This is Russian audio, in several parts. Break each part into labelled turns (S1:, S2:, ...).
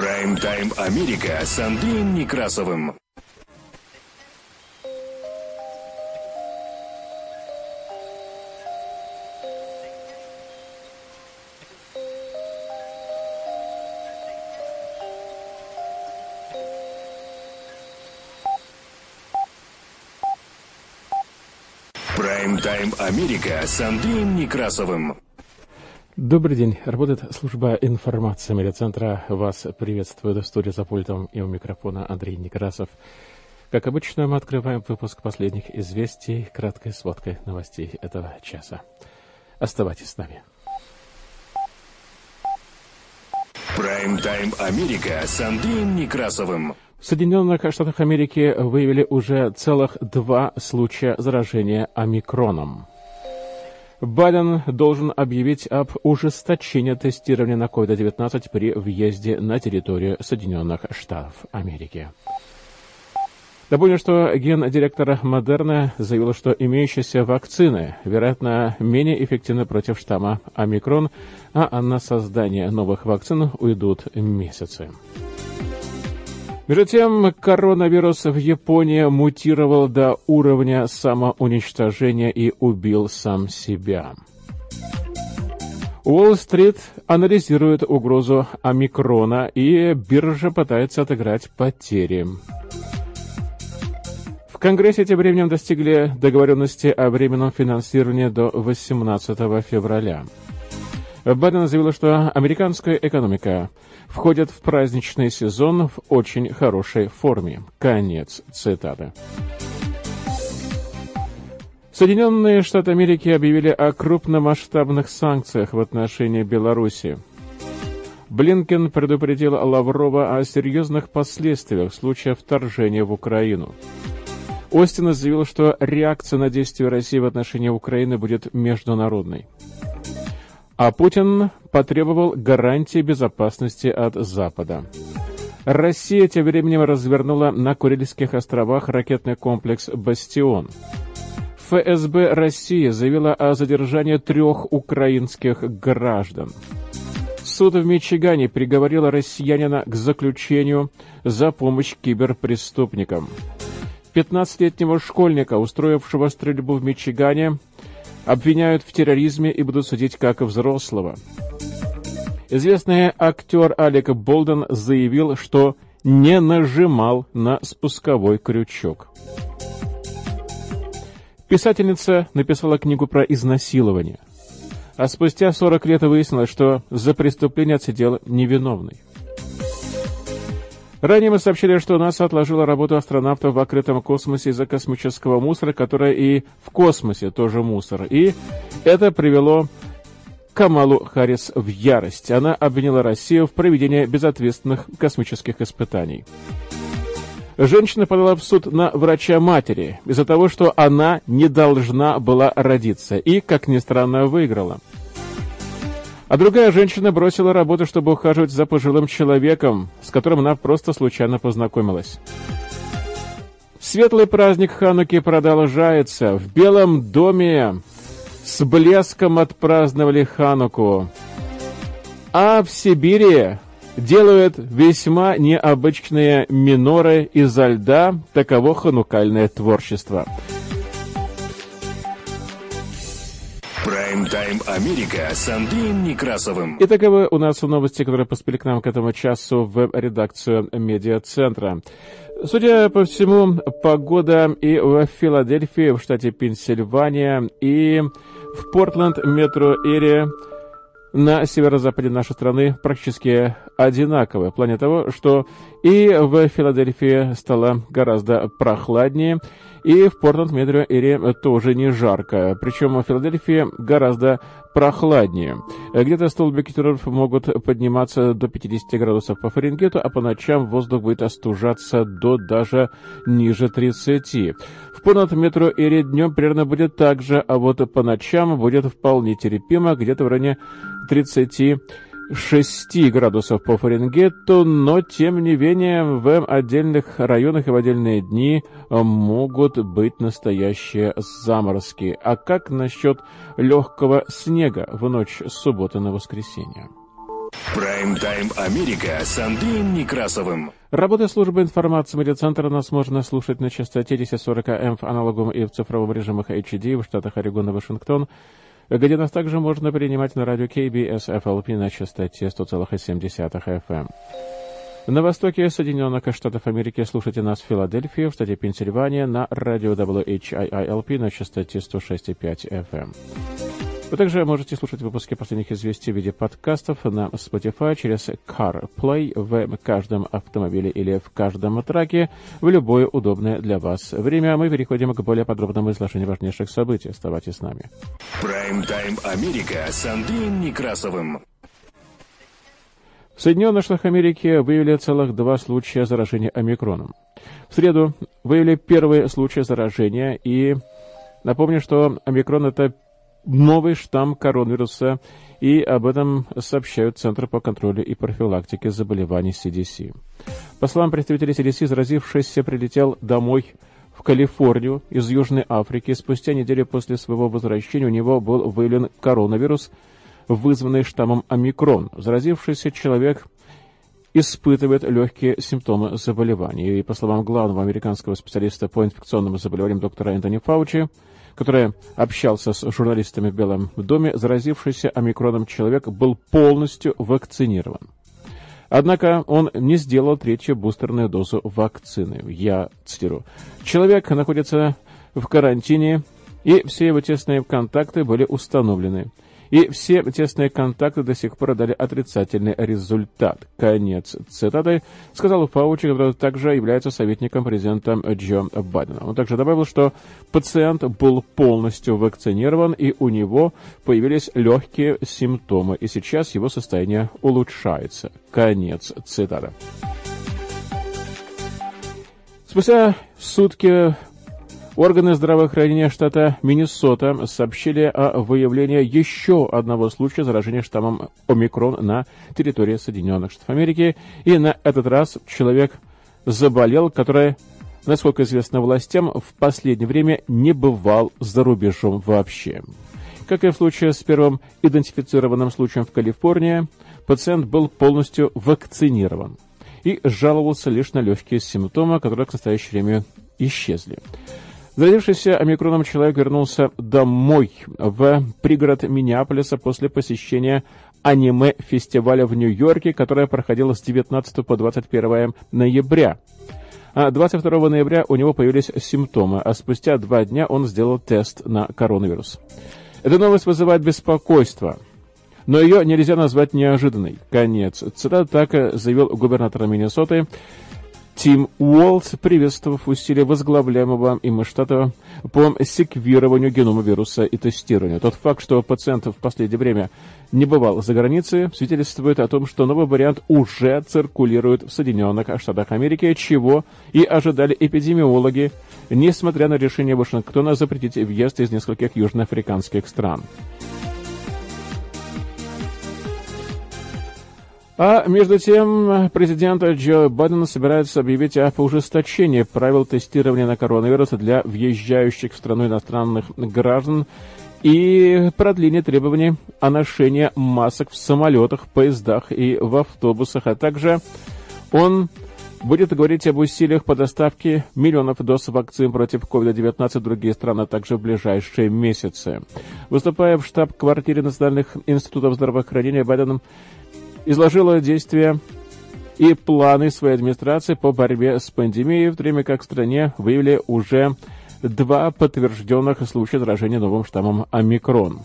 S1: Прайм-тайм Америка с Андреем Некрасовым. Прайм-тайм Америка с Андреем Некрасовым.
S2: Добрый день. Работает служба информации медиацентра. Вас приветствует в студии за пультом и у микрофона Андрей Некрасов. Как обычно, мы открываем выпуск последних известий, краткой сводкой новостей этого часа. Оставайтесь с нами.
S1: Прайм-тайм Америка с Андреем Некрасовым.
S2: В Соединенных Штатах Америки выявили уже целых два случая заражения омикроном. Байден должен объявить об ужесточении тестирования на COVID-19 при въезде на территорию Соединенных Штатов Америки. Напомню, что гендиректор Модерна заявил, что имеющиеся вакцины, вероятно, менее эффективны против штамма омикрон, а на создание новых вакцин уйдут месяцы. Между тем, коронавирус в Японии мутировал до уровня самоуничтожения и убил сам себя. Уолл-стрит анализирует угрозу омикрона, и биржа пытается отыграть потери. В Конгрессе тем временем достигли договоренности о временном финансировании до 18 февраля. Байден заявил, что американская экономика входит в праздничный сезон в очень хорошей форме. Конец цитаты. Соединенные Штаты Америки объявили о крупномасштабных санкциях в отношении Беларуси. Блинкен предупредил Лаврова о серьезных последствиях в случае вторжения в Украину. Остин заявил, что реакция на действия России в отношении Украины будет международной. А Путин потребовал гарантии безопасности от Запада. Россия тем временем развернула на Курильских островах ракетный комплекс «Бастион». ФСБ России заявила о задержании трех украинских граждан. Суд в Мичигане приговорил россиянина к заключению за помощь киберпреступникам. 15-летнего школьника, устроившего стрельбу в Мичигане, обвиняют в терроризме и будут судить как взрослого. Известный актер Алек Болден заявил, что не нажимал на спусковой крючок. Писательница написала книгу про изнасилование, а спустя 40 лет выяснилось, что за преступление отсидел невиновный. Ранее мы сообщили, что НАСА отложила работу астронавтов в открытом космосе из-за космического мусора, который и в космосе тоже мусор. И это привело Камалу Харрис в ярость. Она обвинила Россию в проведении безответственных космических испытаний. Женщина подала в суд на врача-матери из-за того, что она не должна была родиться, и, как ни странно, выиграла. А другая женщина бросила работу, чтобы ухаживать за пожилым человеком, с которым она просто случайно познакомилась. Светлый праздник Хануки продолжается. В Белом доме с блеском отпраздновали Хануку. А в Сибири делают весьма необычные миноры изо льда. Таково ханукальное творчество.
S1: Прайм-тайм Америка с Андреем Некрасовым.
S2: И таковы у нас новости, которые поспели к нам к этому часу в редакцию медиацентра. Судя по всему, погода и в Филадельфии, в штате Пенсильвания, и в Портленд, метро Эри, на северо-западе нашей страны практически одинаковые, в плане того, что и в Филадельфии стало гораздо прохладнее, и в Портленд-Метро-Эре тоже не жарко. Причем в Филадельфии гораздо прохладнее. Где-то столбики терроров могут подниматься до 50 градусов по Фаренгейту, а по ночам воздух будет остужаться до даже ниже 30. В Портленд-Метро-Эре днем примерно будет так же, а вот по ночам будет вполне терпимо, где-то в районе 30 6 градусов по Фаренгейту, но тем не менее в отдельных районах и в отдельные дни могут быть настоящие заморозки. А как насчет легкого снега в ночь с субботы на воскресенье?
S1: Прайм-тайм Америка с Андреем Некрасовым.
S2: Работа службы информации медиацентра нас можно слушать на частоте 1040 М в аналоговом и в цифровом режимах HD в штатах Орегон и Вашингтон, где нас также можно принимать на радио KBS FLP на частоте 100,7 FM. На востоке Соединенных Штатов Америки слушайте нас в Филадельфии, в штате Пенсильвания, на радио WHIILP на частоте 106,5 FM. Вы также можете слушать выпуски последних известий в виде подкастов на Spotify через CarPlay в каждом автомобиле или в каждом траке в любое удобное для вас время. Мы переходим к более подробному изложению важнейших событий. Оставайтесь с нами.
S1: Прайм-тайм Америка с Андреем Некрасовым.
S2: В Соединенных Штатах Америки выявили целых два случая заражения омикроном. В среду выявили первый случай заражения, и напомню, что омикрон – это новый штамм коронавируса, и об этом сообщают Центр по контролю и профилактике заболеваний CDC. По словам представителей CDC, заразившийся прилетел домой в Калифорнию из Южной Африки. Спустя неделю после своего возвращения у него был выявлен коронавирус, вызванный штаммом омикрон. Заразившийся человек испытывает легкие симптомы заболевания. И, по словам главного американского специалиста по инфекционным заболеваниям доктора Энтони Фаучи, который общался с журналистами в Белом доме, заразившийся омикроном человек был полностью вакцинирован. Однако он не сделал третью бустерную дозу вакцины. Я цитирую. Человек находится в карантине, и все его тесные контакты были установлены. И все тесные контакты до сих пор дали отрицательный результат. Конец цитаты, сказал Фаучи, который также является советником президента Джо Байдена. Он также добавил, что пациент был полностью вакцинирован, и у него появились легкие симптомы, и сейчас его состояние улучшается. Конец цитаты. Спустя сутки Органы здравоохранения штата Миннесота сообщили о выявлении еще одного случая заражения штаммом омикрон на территории Соединенных Штатов Америки. И на этот раз человек заболел, который, насколько известно властям, в последнее время не бывал за рубежом вообще. Как и в случае с первым идентифицированным случаем в Калифорнии, пациент был полностью вакцинирован и жаловался лишь на легкие симптомы, которые к настоящему времени исчезли. Заразившийся омикроном человек вернулся домой, в пригород Миннеаполиса после посещения аниме-фестиваля в Нью-Йорке, которое проходило с 19 по 21 ноября. А 22 ноября у него появились симптомы, а спустя два дня он сделал тест на коронавирус. Эта новость вызывает беспокойство, но ее нельзя назвать неожиданной. Конец. Цитата так заявил губернатор Миннесоты Тим Уолтс, приветствовав усилия возглавляемого им штата по секвированию генома вируса и тестированию. Тот факт, что пациент в последнее время не бывал за границей, свидетельствует о том, что новый вариант уже циркулирует в Соединенных Штатах Америки, чего и ожидали эпидемиологи, несмотря на решение Вашингтона запретить въезд из нескольких южноафриканских стран. А между тем, президент Джо Байден собирается объявить о ужесточении правил тестирования на коронавирус для въезжающих в страну иностранных граждан и продление требований о ношении масок в самолетах, поездах и в автобусах, а также он будет говорить об усилиях по доставке миллионов доз вакцин против COVID-19 в другие страны также в ближайшие месяцы. Выступая в штаб-квартире Национальных институтов здравоохранения, Байден изложила действия и планы своей администрации по борьбе с пандемией, в то время как в стране выявили уже два подтвержденных случая заражения новым штаммом омикрон.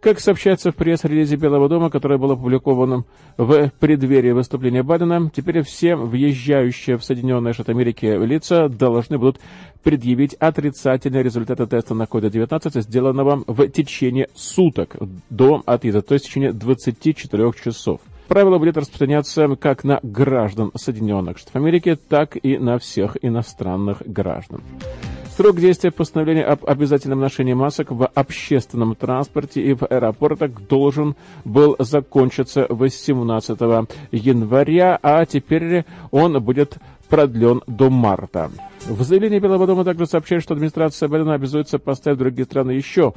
S2: Как сообщается в пресс-релизе Белого дома, которое было опубликовано в преддверии выступления Байдена, теперь все въезжающие в Соединенные Штаты Америки лица должны будут предъявить отрицательные результаты теста на COVID-19, сделанного в течение суток до отъезда, то есть в течение 24 часов. Правило будет распространяться как на граждан Соединенных Штатов Америки, так и на всех иностранных граждан. Срок действия постановления об обязательном ношении масок в общественном транспорте и в аэропортах должен был закончиться 18 января, а теперь он будет продлен до марта. В заявлении Белого дома также сообщают, что администрация Байдена обязуется поставить другие страны еще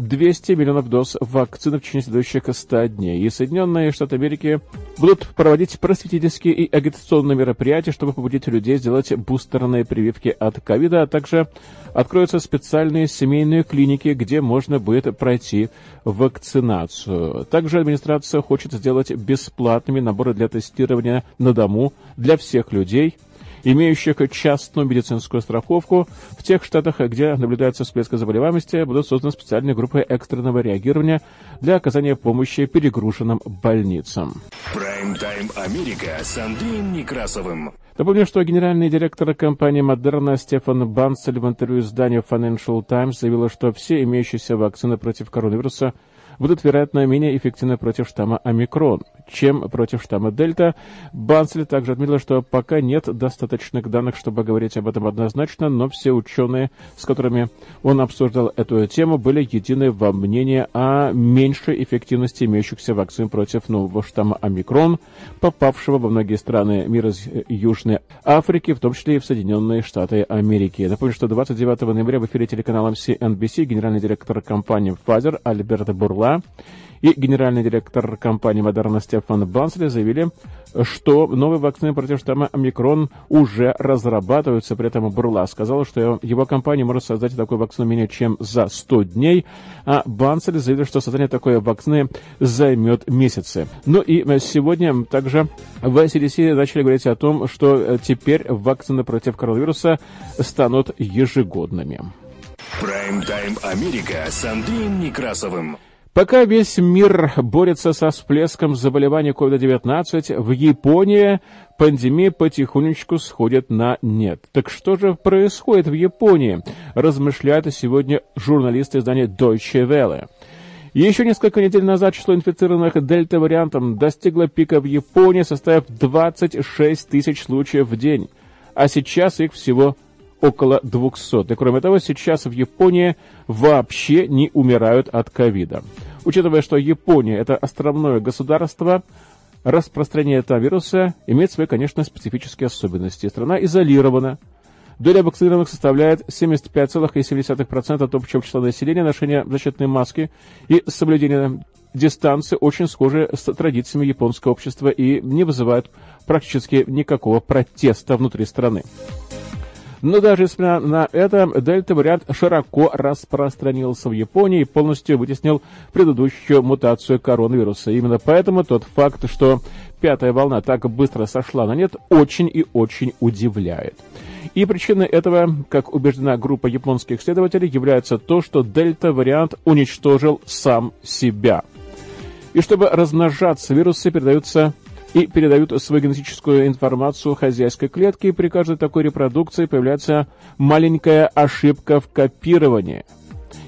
S2: 200 миллионов доз вакцины в течение следующих 100 дней. И Соединенные Штаты Америки будут проводить просветительские и агитационные мероприятия, чтобы побудить людей сделать бустерные прививки от ковида, а также откроются специальные семейные клиники, где можно будет пройти вакцинацию. Также администрация хочет сделать бесплатными наборы для тестирования на дому для всех людей – имеющих частную медицинскую страховку. В тех штатах, где наблюдается всплеск заболеваемости, будут созданы специальные группы экстренного реагирования для оказания помощи перегруженным больницам.
S1: Прайм-тайм Америка с Андреем Некрасовым.
S2: Напомню, что генеральный директор компании Moderna Стефан Банцель в интервью изданию Financial Times заявил, что все имеющиеся вакцины против коронавируса – будут, вероятно, менее эффективны против штамма омикрон, чем против штамма дельта. Банцель также отметил, что пока нет достаточных данных, чтобы говорить об этом однозначно, но все ученые, с которыми он обсуждал эту тему, были едины во мнении о меньшей эффективности имеющихся вакцин против нового штамма омикрон, попавшего во многие страны мира из Южной Африки, в том числе и в Соединенные Штаты Америки. Напомню, что 29 ноября в эфире телеканала CNBC генеральный директор компании Pfizer Альберт Бурла и генеральный директор компании Moderna Стефан Бансли заявили, что новые вакцины против штамма омикрон уже разрабатываются. При этом Бурла сказал, что его компания может создать такую вакцину менее чем за 100 дней, а Банцель заявил, что создание такой вакцины займет месяцы. Ну и сегодня также в CDC начали говорить о том, что теперь вакцины против коронавируса станут ежегодными.
S1: Прайм-тайм Америка с Андреем Некрасовым.
S2: Пока весь мир борется со всплеском заболевания COVID-19, в Японии пандемия потихонечку сходит на нет. Так что же происходит в Японии, размышляют сегодня журналисты издания Deutsche Welle. Еще несколько недель назад число инфицированных дельта-вариантом достигло пика в Японии, составив 26 тысяч случаев в день, а сейчас их всего около 200. И кроме того, сейчас в Японии вообще не умирают от ковида. Учитывая, что Япония – это островное государство, распространение этого вируса имеет свои, конечно, специфические особенности. Страна изолирована. Доля вакцинированных составляет 75,7% от общего числа населения. Ношение защитной маски и соблюдение дистанции очень схожи с традициями японского общества и не вызывают практически никакого протеста внутри страны. Но даже несмотря на это, дельта-вариант широко распространился в Японии и полностью вытеснил предыдущую мутацию коронавируса. Именно поэтому тот факт, что пятая волна так быстро сошла на нет, очень и очень удивляет. И причиной этого, как убеждена группа японских исследователей, является то, что дельта-вариант уничтожил сам себя. И чтобы размножаться, вирусы передаются и передают свою генетическую информацию хозяйской клетке, и при каждой такой репродукции появляется маленькая ошибка в копировании.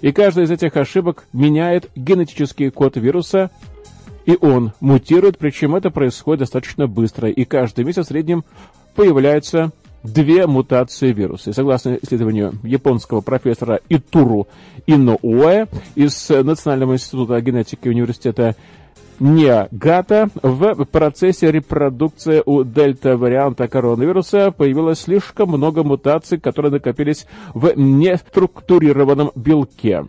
S2: И каждая из этих ошибок меняет генетический код вируса, и он мутирует, причем это происходит достаточно быстро, и каждый месяц в среднем появляются две мутации вируса. И согласно исследованию японского профессора Итуру Инноуэ из Национального института генетики университета Ниагата в процессе репродукции у дельта-варианта коронавируса появилось слишком много мутаций, которые накопились в неструктурированном белке.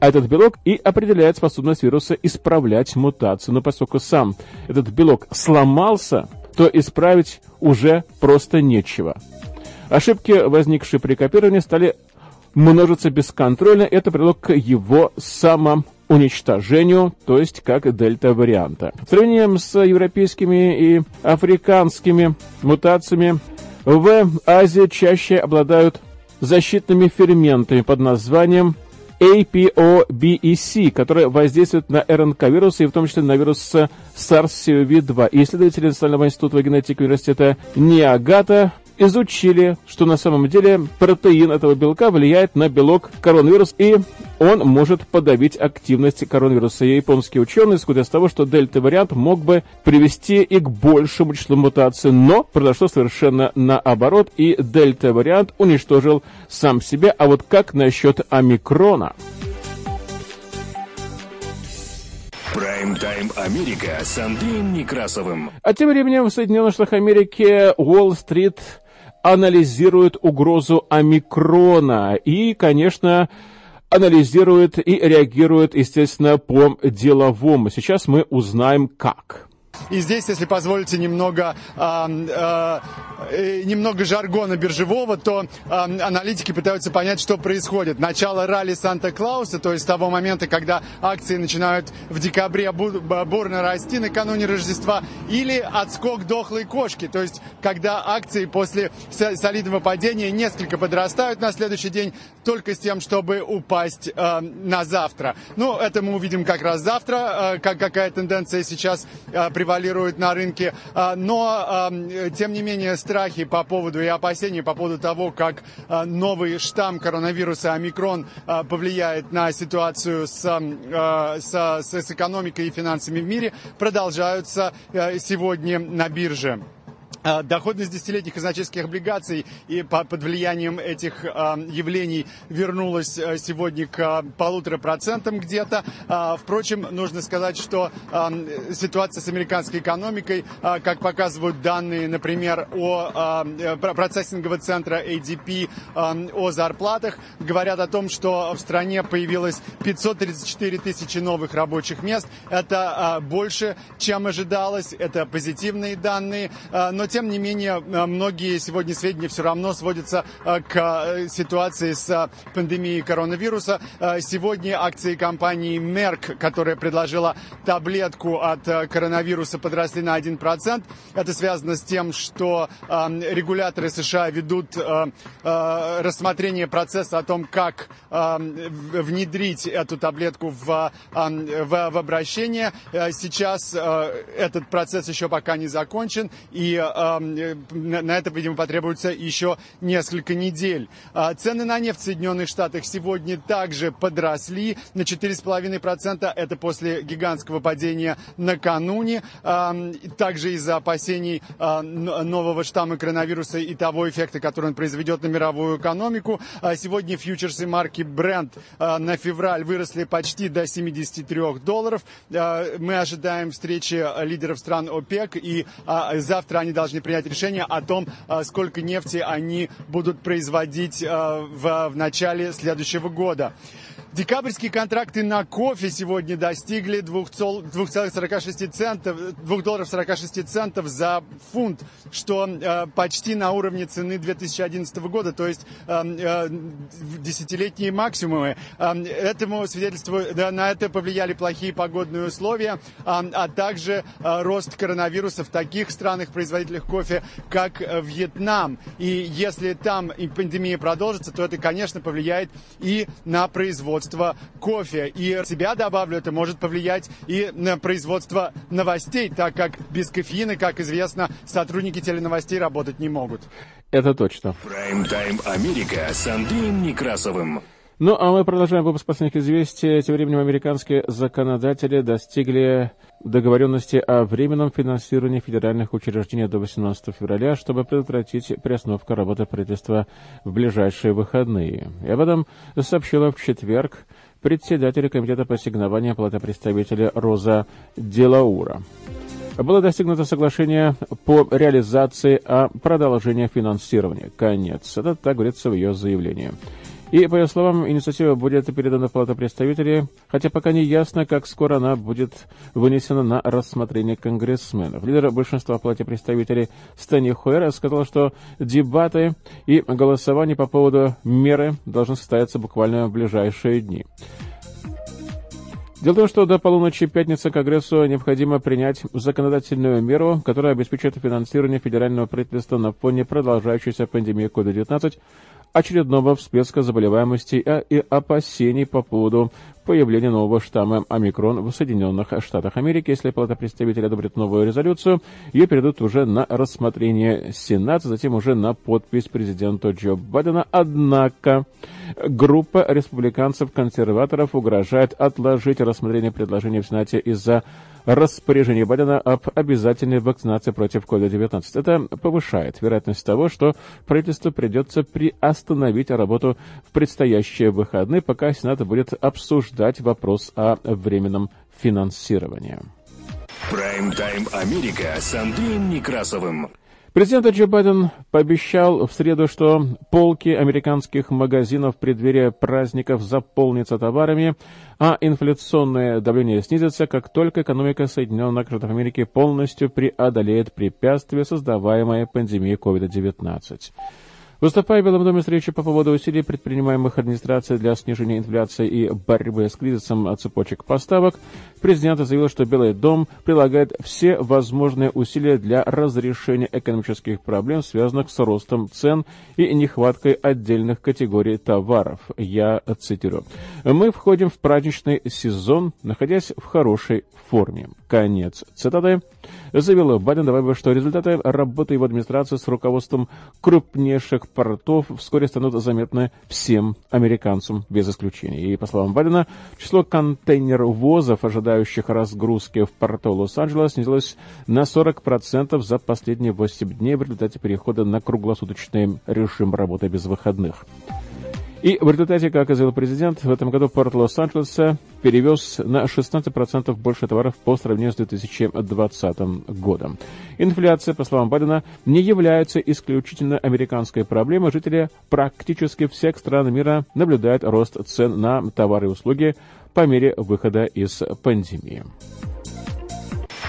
S2: Этот белок и определяет способность вируса исправлять мутацию. Но поскольку сам этот белок сломался, то исправить уже просто нечего. Ошибки, возникшие при копировании, стали множиться бесконтрольно. Это привело к его самому уничтожению, то есть как дельта-варианта. В сравнении с европейскими и африканскими мутациями в Азии чаще обладают защитными ферментами под названием APOBEC, которые воздействуют на РНК-вирусы, и в том числе на вирус SARS-CoV-2. И исследователи Национального института генетики университета Ниагата изучили, что на самом деле протеин этого белка влияет на белок коронавирус, и он может подавить активность коронавируса. И японские ученые исходят из того, что дельта-вариант мог бы привести и к большему числу мутаций, но произошло совершенно наоборот, и дельта-вариант уничтожил сам себя. А вот как насчет омикрона?
S1: Прайм-тайм Америка с Андреем Некрасовым.
S2: А тем временем в Соединенных Штатах Америки Уолл-стрит анализирует угрозу омикрона. И, конечно, анализирует и реагирует, естественно, по-деловому. Сейчас мы узнаем, как.
S3: И здесь, если позволите, немного, э, э, немного жаргона биржевого, то э, аналитики пытаются понять, что происходит. Начало ралли Санта-Клауса, то есть того момента, когда акции начинают в декабре бурно расти накануне Рождества, или отскок дохлой кошки, то есть когда акции после солидного падения несколько подрастают на следующий день, только с тем, чтобы упасть э, на завтра. Ну, это мы увидим как раз завтра, э, как, какая тенденция сейчас э, превалирует на рынке. А, но, а, тем не менее, страхи по поводу и опасения по поводу того, как а, новый штамм коронавируса омикрон повлияет на ситуацию с, с, с экономикой и финансами в мире, продолжаются сегодня на бирже. А, доходность десятилетних казначейских облигаций и под влиянием этих а, явлений вернулась э, сегодня к полутора процентам где-то. Впрочем, нужно сказать, что ситуация с американской экономикой, как показывают данные, например, о процессингового центра ADP, о зарплатах, говорят о том, что в стране появилось 534 тысячи новых рабочих мест. Это больше, чем ожидалось. Это позитивные данные. Но тем не менее, э, многие сегодня сведения все равно сводятся э, к э, ситуации с пандемией коронавируса. Сегодня акции компании Merck, которая предложила таблетку от коронавируса, подросли на 1%. Это связано с тем, что регуляторы США ведут рассмотрение процесса о том, как внедрить эту таблетку в, в, в обращение. Сейчас этот процесс еще пока не закончен, и на это, видимо, потребуется еще несколько недель. А, цены на нефть в Соединенных Штатах сегодня также подросли на 4,5%. Это после гигантского падения накануне. Также из-за опасений а, нового штамма коронавируса и того эффекта, который он произведет на мировую экономику. А, сегодня фьючерсы марки Brent на февраль выросли почти до 73 долларов. Мы ожидаем встречи лидеров стран ОПЕК, и завтра они должны принять решение о том, а, сколько нефти они будут производить в, в начале следующего года. Декабрьские контракты на кофе сегодня достигли 2,46 центов, 2 долларов 46 центов за фунт, что э, почти на уровне цены 2011 года, то есть э, э, десятилетние максимумы. Э, этому свидетельству, да, на это повлияли плохие погодные условия, э, а также э, рост коронавируса в таких странах-производителях кофе, как э, Вьетнам. И если там пандемия продолжится, то это, конечно, повлияет и на производство производства кофе. И себя добавлю, это может повлиять и на производство новостей, так как без кофеина, как известно, сотрудники теленовостей работать не могут.
S2: Это точно.
S1: Прайм-тайм Америка с Андреем Некрасовым.
S2: Ну, а мы продолжаем выпуск последних известий. Тем временем американские законодатели достигли договоренности о временном финансировании федеральных учреждений до 18 февраля, чтобы предотвратить приостановку работы правительства в ближайшие выходные. И об этом сообщила в четверг председатель Комитета по ассигнованию платы представителя Роза Делаура. Было достигнуто соглашение по реализации о продолжении финансирования. Конец. Это так говорится в ее заявлении. И, по ее словам, инициатива будет передана в Палату представителей, хотя пока не ясно, как скоро она будет вынесена на рассмотрение конгрессменов. Лидер большинства в Палате представителей Стэнни Хуэр сказал, что дебаты и голосование по поводу меры должны состояться буквально в ближайшие дни. Дело в том, что до полуночи пятницы Конгрессу необходимо принять законодательную меру, которая обеспечит финансирование федерального правительства на фоне продолжающейся пандемии COVID-19, очередного всплеска заболеваемости и опасений по поводу появления нового штамма омикрон в Соединенных Штатах Америки. Если Палата представителей одобрит новую резолюцию, ее передадут уже на рассмотрение Сената, затем уже на подпись президента Джо Байдена. Однако группа республиканцев-консерваторов угрожает отложить рассмотрение предложения в Сенате из-за распоряжение Байдена об обязательной вакцинации против COVID-19. Это повышает вероятность того, что правительству придется приостановить работу в предстоящие выходные, пока Сенат будет обсуждать вопрос о временном финансировании.
S1: Прайм-тайм Америка с Андреем Некрасовым.
S2: Президент Джо Байден пообещал в среду, что полки американских магазинов в преддверии праздников заполнятся товарами, а инфляционное давление снизится, как только экономика Соединенных Штатов Америки полностью преодолеет препятствия, создаваемые пандемией COVID-19. Выступая в Белом доме речью по поводу усилий, предпринимаемых администрацией для снижения инфляции и борьбы с кризисом цепочек поставок, президент заявил, что Белый дом прилагает все возможные усилия для разрешения экономических проблем, связанных с ростом цен и нехваткой отдельных категорий товаров. Я цитирую. «Мы входим в праздничный сезон, находясь в хорошей форме». Конец цитаты. Заявил Байден, добавив, что результаты работы его администрации с руководством крупнейших портов вскоре станут заметны всем американцам без исключения. И, по словам Байдена, число контейнер-возов, ожидающих разгрузки в порту Лос-Анджелес, снизилось на 40% за последние 8 дней в результате перехода на круглосуточный режим работы без выходных. И в результате, как заявил президент, в этом году порт Лос-Анджелеса перевез на 16% больше товаров по сравнению с 2020 годом. Инфляция, по словам Байдена, не является исключительно американской проблемой. Жители практически всех стран мира наблюдают рост цен на товары и услуги по мере выхода из пандемии.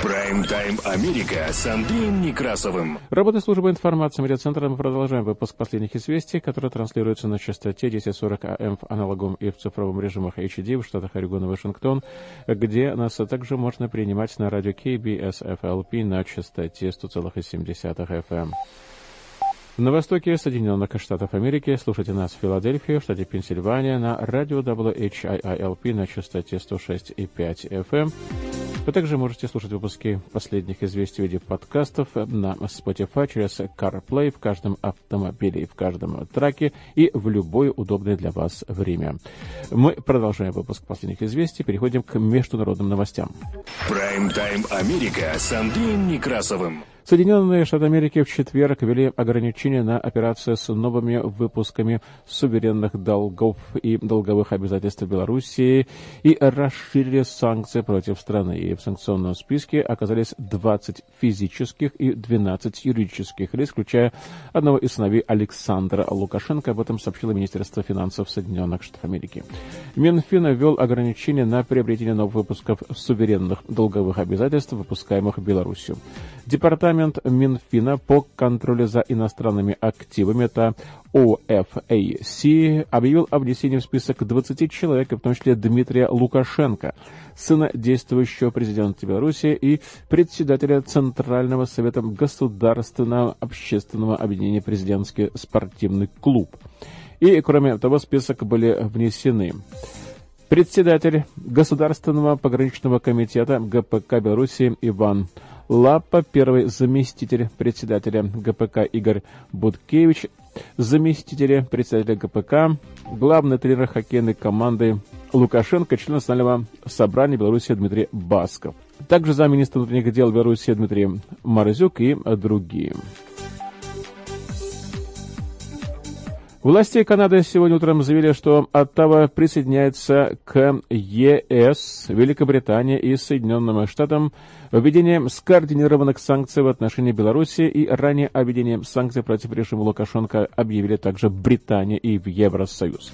S1: Прайм-тайм Америка с Андреем Некрасовым.
S2: Работа службы информации медиацентра. Мы продолжаем выпуск последних известий, которые транслируются на частоте 1040 АМ в аналоговом и в цифровом режимах HD в штатах Орегон и Вашингтон, где нас также можно принимать на радио KBSFLP на частоте 100,7 FM. На востоке Соединенных Штатов Америки слушайте нас в Филадельфии, в штате Пенсильвания, на радио WHIILP на частоте 106,5 FM. Вы также можете слушать выпуски последних известий в виде подкастов на Spotify через CarPlay в каждом автомобиле и в каждом траке и в любое удобное для вас время. Мы продолжаем выпуск последних известий, переходим к международным новостям.
S1: Прайм-тайм Америка с Андреем Некрасовым.
S2: Соединенные Штаты Америки в четверг ввели ограничения на операции с новыми выпусками суверенных долгов и долговых обязательств Белоруссии и расширили санкции против страны. И в санкционном списке оказались 20 физических и 12 юридических лиц, включая одного из сыновей Александра Лукашенко. Об этом сообщило Министерство финансов Соединенных Штатов Америки. Минфин ввел ограничения на приобретение новых выпусков суверенных долговых обязательств, выпускаемых Беларусью. Департамент Минфина по контролю за иностранными активами, это OFAC, объявил о внесении в список 20 человек, в том числе Дмитрия Лукашенко, сына действующего президента Беларуси и председателя Центрального совета Государственного общественного объединения «Президентский спортивный клуб». И, кроме того, в список были внесены председатель Государственного пограничного комитета ГПК Беларуси Иван Лапа, первый заместитель председателя ГПК Игорь Будкевич, заместителя председателя ГПК, главный тренер хоккейной команды Лукашенко, член Национального собрания Беларуси Дмитрий Басков. Также замминистра внутренних дел Беларуси Дмитрий Морозюк и другие. Власти Канады сегодня утром заявили, что Оттава присоединяется к ЕС, Великобритании и Соединенным Штатам введением скоординированных санкций в отношении Беларуси и ранее о введении санкций против режима Лукашенко объявили также Британия и Евросоюз.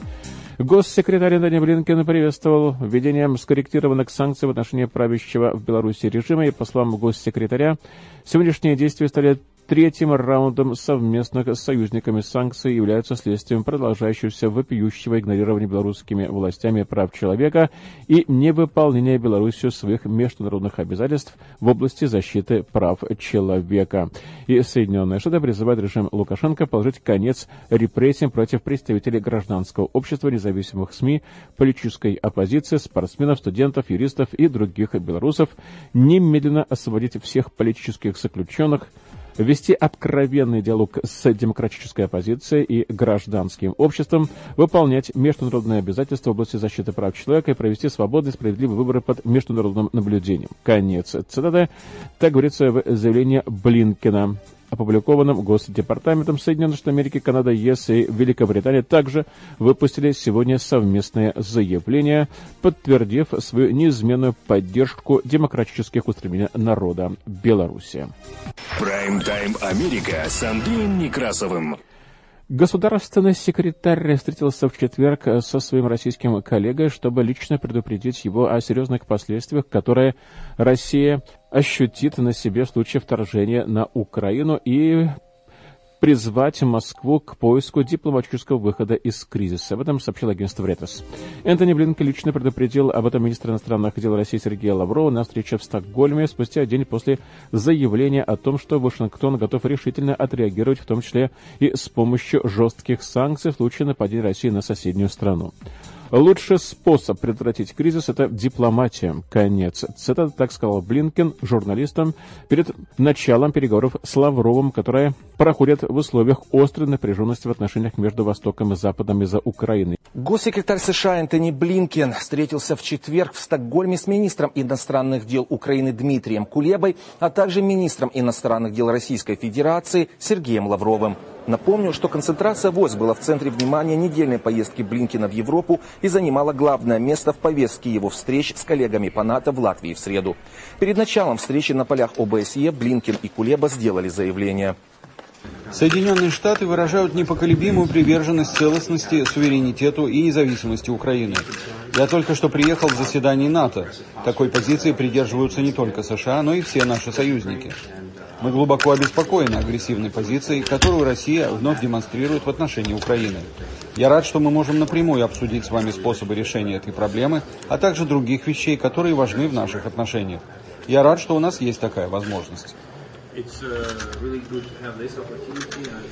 S2: Госсекретарь Антони Блинкен приветствовал введением скорректированных санкций в отношении правящего в Беларуси режима и, по словам госсекретаря, сегодняшние действия стали Третьим раундом совместных с союзниками санкций являются следствием продолжающегося вопиющего игнорирования белорусскими властями прав человека и невыполнения Беларусью своих международных обязательств в области защиты прав человека. И Соединенные Штаты призывают режим Лукашенко положить конец репрессиям против представителей гражданского общества, независимых СМИ, политической оппозиции, спортсменов, студентов, юристов и других белорусов, немедленно освободить всех политических заключенных, вести откровенный диалог с демократической оппозицией и гражданским обществом, выполнять международные обязательства в области защиты прав человека и провести свободные справедливые выборы под международным наблюдением. Конец цитаты. Так говорится в заявлении Блинкина опубликованным Госдепартаментом Соединенных Штатов Америки, Канада, ЕС и Великобритания также выпустили сегодня совместное заявление, подтвердив свою неизменную поддержку демократических устремлений народа Беларуси.
S1: Прайм-тайм Америка с Андреем Некрасовым.
S2: Государственный секретарь встретился в четверг со своим российским коллегой, чтобы лично предупредить его о серьезных последствиях, которые Россия ощутит на себе в случае вторжения на Украину. И призвать Москву к поиску дипломатического выхода из кризиса. Об этом сообщил агентство «Ретос». Энтони Блинкен лично предупредил об этом министра иностранных дел России Сергея Лаврова на встрече в Стокгольме спустя день после заявления о том, что Вашингтон готов решительно отреагировать, в том числе и с помощью жестких санкций в случае нападения России на соседнюю страну. Лучший способ предотвратить кризис – это дипломатия. Конец. Цитата так сказал Блинкен журналистам перед началом переговоров с Лавровым, которые проходят в условиях острой напряженности в отношениях между Востоком и Западом из-за Украины.
S4: Госсекретарь США Энтони Блинкен встретился в четверг в Стокгольме с министром иностранных дел Украины Дмитрием Кулебой, а также министром иностранных дел Российской Федерации Сергеем Лавровым. Напомню, что концентрация войск была в центре внимания недельной поездки Блинкина в Европу и занимала главное место в повестке его встреч с коллегами по НАТО в Латвии в среду. Перед началом встречи на полях ОБСЕ Блинкин и Кулеба сделали заявление.
S5: Соединенные Штаты выражают непоколебимую приверженность целостности, суверенитету и независимости Украины. Я только что приехал в заседание НАТО. Такой позиции придерживаются не только США, но и все наши союзники. Мы глубоко обеспокоены агрессивной позицией, которую Россия вновь демонстрирует в отношении Украины. Я рад, что мы можем напрямую обсудить с вами способы решения этой проблемы, а также других вещей, которые важны в наших отношениях. Я рад, что у нас есть такая возможность.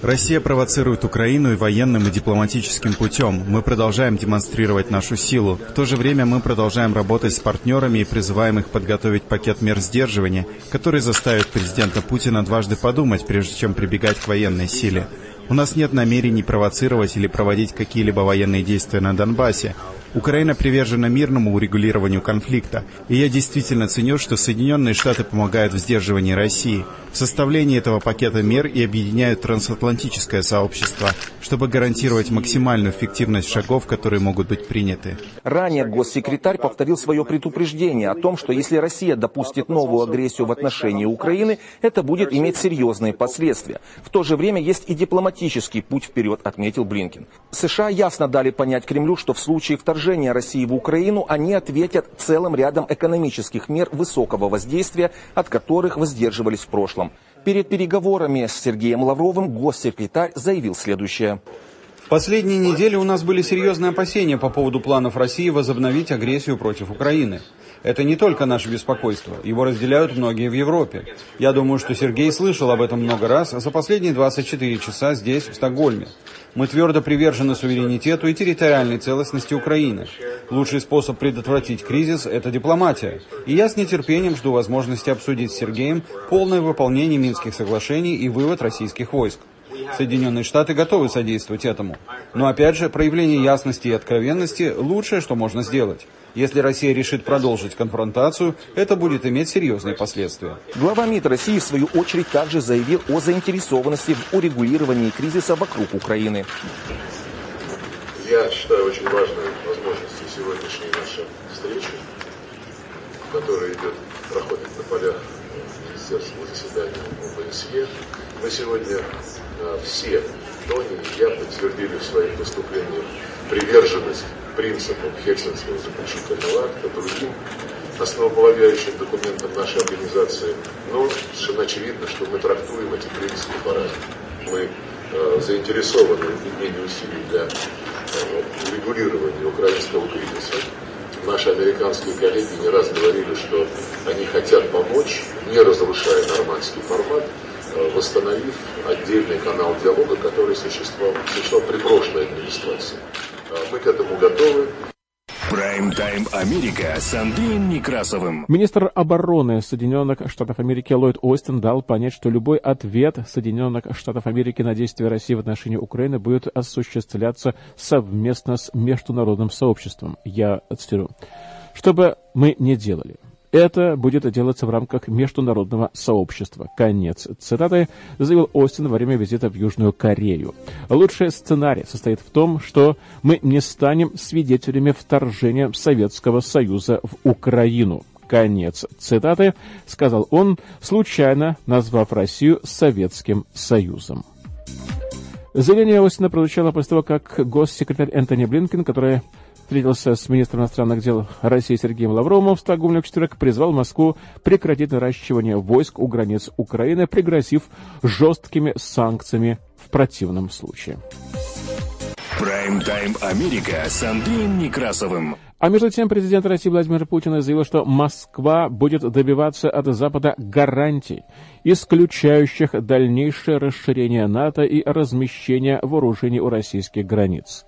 S6: Россия провоцирует Украину и военным, и дипломатическим путем. Мы продолжаем демонстрировать нашу силу. В то же время мы продолжаем работать с партнерами и призываем их подготовить пакет мер сдерживания, который заставит президента Путина дважды подумать, прежде чем прибегать к военной силе. У нас нет намерений провоцировать или проводить какие-либо военные действия на Донбассе. Украина привержена мирному урегулированию конфликта, и я действительно ценю, что Соединенные Штаты помогают в сдерживании России, в составлении этого пакета мер и объединяют трансатлантическое сообщество, чтобы гарантировать максимальную эффективность шагов, которые могут быть приняты.
S4: Ранее госсекретарь повторил свое предупреждение о том, что если Россия допустит новую агрессию в отношении Украины, это будет иметь серьезные последствия. В то же время есть и дипломатический путь вперед, отметил Блинкин. США ясно дали понять Кремлю, что в случае вторжения вторжения России в Украину они ответят целым рядом экономических мер высокого воздействия, от которых воздерживались в прошлом. Перед переговорами с Сергеем Лавровым госсекретарь заявил следующее.
S5: В последние недели у нас были серьезные опасения по поводу планов России возобновить агрессию против Украины. Это не только наше беспокойство, его разделяют многие в Европе. Я думаю, что Сергей слышал об этом много раз за последние 24 часа здесь, в Стокгольме. Мы твердо привержены суверенитету и территориальной целостности Украины. Лучший способ предотвратить кризис – это дипломатия. И я с нетерпением жду возможности обсудить с Сергеем полное выполнение Минских соглашений и вывод российских войск. Соединенные Штаты готовы содействовать этому. Но опять же, проявление ясности и откровенности – лучшее, что можно сделать. Если Россия решит продолжить конфронтацию, это будет иметь серьезные последствия.
S4: Глава МИД России, в свою очередь, также заявил о заинтересованности в урегулировании кризиса вокруг Украины.
S7: Я считаю очень важной возможностью сегодняшней нашей встречи, которая идет, проходит на полях министерского заседания ОБСЕ. Мы сегодня а, все, Тони и я, подтвердили в своих выступлениях приверженность принципам Хельсинского заключительного акта, другим основополагающим документам нашей организации, но совершенно очевидно, что мы трактуем эти принципы по-разному. Мы э, заинтересованы в объединении усилий для э, регулирования украинского кризиса. Наши американские коллеги не раз говорили, что они хотят помочь, не разрушая нормандский формат, э, восстановив отдельный канал диалога, который существовал, существовал при прошлой администрации. Мы к этому готовы.
S1: Прайм-тайм Америка с Андреем Некрасовым.
S2: Министр обороны Соединенных Штатов Америки Ллойд Остин дал понять, что любой ответ Соединенных Штатов Америки на действия России в отношении Украины будет осуществляться совместно с международным сообществом. Я цитирую. Что бы мы ни делали, Это будет делаться в рамках международного сообщества. Конец цитаты заявил Остин во время визита в Южную Корею. Лучший сценарий состоит в том, что мы не станем свидетелями вторжения Советского Союза в Украину. Конец цитаты, сказал он, случайно назвав Россию Советским Союзом. Заявление Остина прозвучало после того, как госсекретарь Энтони Блинкен, который встретился с министром иностранных дел России Сергеем Лавровым в Стокгольме в четверг, призвал Москву прекратить наращивание войск у границ Украины, пригрозив жесткими санкциями в противном случае.
S1: Прайм-тайм Америка с Андреем Некрасовым.
S2: А между тем президент России Владимир Путин заявил, что Москва будет добиваться от Запада гарантий, исключающих дальнейшее расширение НАТО и размещение вооружений у российских границ.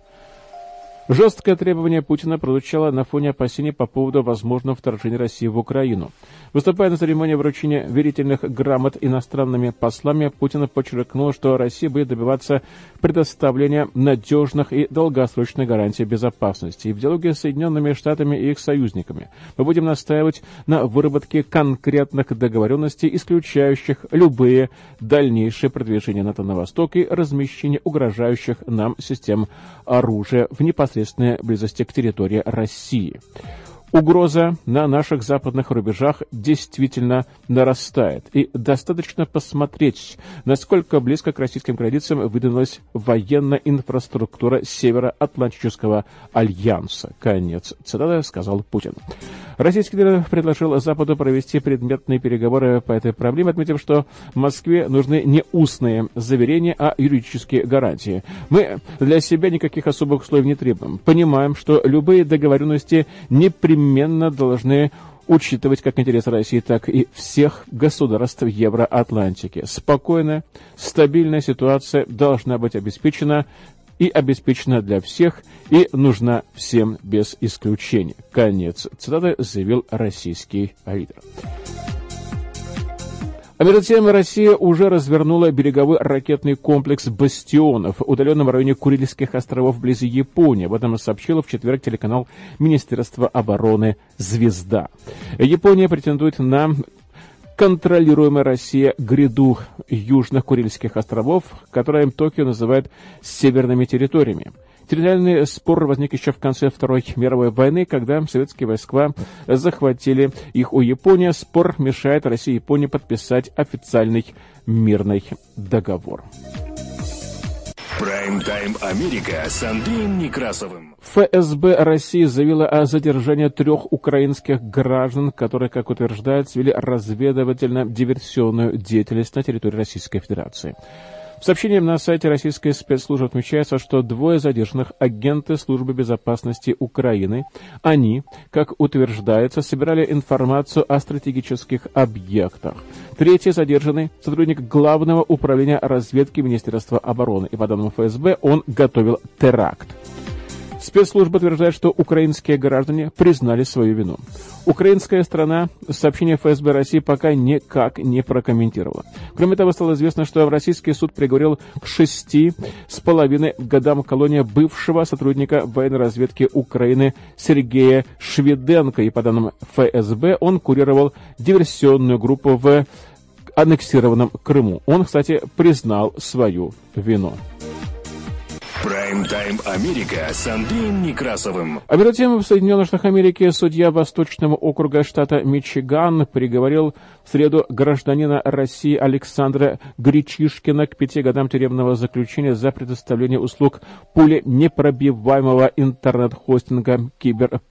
S2: Жесткое требование Путина прозвучало на фоне опасений по поводу возможного вторжения России в Украину. Выступая на церемонии вручения верительных грамот иностранными послами, Путин подчеркнул, что Россия будет добиваться предоставления надежных и долгосрочных гарантий безопасности. И в диалоге с Соединенными Штатами и их союзниками мы будем настаивать на выработке конкретных договоренностей, исключающих любые дальнейшие продвижения НАТО на восток и размещение угрожающих нам систем оружия в непосредственности непосредственной близости к территории России. Угроза на наших западных рубежах действительно нарастает. И достаточно посмотреть, насколько близко к российским границам выдвинулась военная инфраструктура Североатлантического альянса. Конец цитаты, сказал Путин. Российский лидер предложил Западу провести предметные переговоры по этой проблеме, отметив, что Москве нужны не устные заверения, а юридические гарантии. Мы для себя никаких особых условий не требуем. Понимаем, что любые договоренности непременно должны учитывать как интересы России, так и всех государств Евроатлантики. Спокойная, стабильная ситуация должна быть обеспечена и обеспечена для всех, и нужна всем без исключения. Конец цитаты заявил российский лидер. А между тем Россия уже развернула береговой ракетный комплекс «Бастионов» в удаленном районе Курильских островов вблизи Японии. Об этом сообщила в четверг телеканал Министерства обороны «Звезда». Япония претендует на контролируемая Россия гряду южных Курильских островов, которые Токио называет «северными территориями». Территориальный спор возник еще в конце Второй мировой войны, когда советские войска захватили их у Японии. Спор мешает России и Японии подписать официальный мирный договор.
S1: Прайм-тайм Америка с Андреем Некрасовым.
S2: ФСБ России заявила о задержании трех украинских граждан, которые, как утверждают, вели разведывательно-диверсионную деятельность на территории Российской Федерации. В сообщении на сайте российской спецслужбы отмечается, что двое задержанных агенты службы безопасности Украины. Они, как утверждается, собирали информацию о стратегических объектах. Третий задержанный – сотрудник Главного управления разведки Министерства обороны. И по данным ФСБ он готовил теракт. Спецслужба утверждает, что украинские граждане признали свою вину. Украинская страна сообщение ФСБ России пока никак не прокомментировала. Кроме того, стало известно, что российский суд приговорил к шести с половиной годам колония бывшего сотрудника военной разведки Украины Сергея Шведенко. И по данным ФСБ он курировал диверсионную группу в аннексированном Крыму. Он, кстати, признал свою вину.
S1: Прайм-тайм Америка с Андреем Некрасовым.
S2: А между тем, в Соединенных Штатах Америки судья Восточного округа штата Мичиган приговорил в среду гражданина России Александра Гречишкина к пяти годам тюремного заключения за предоставление услуг пули непробиваемого интернет-хостинга кибер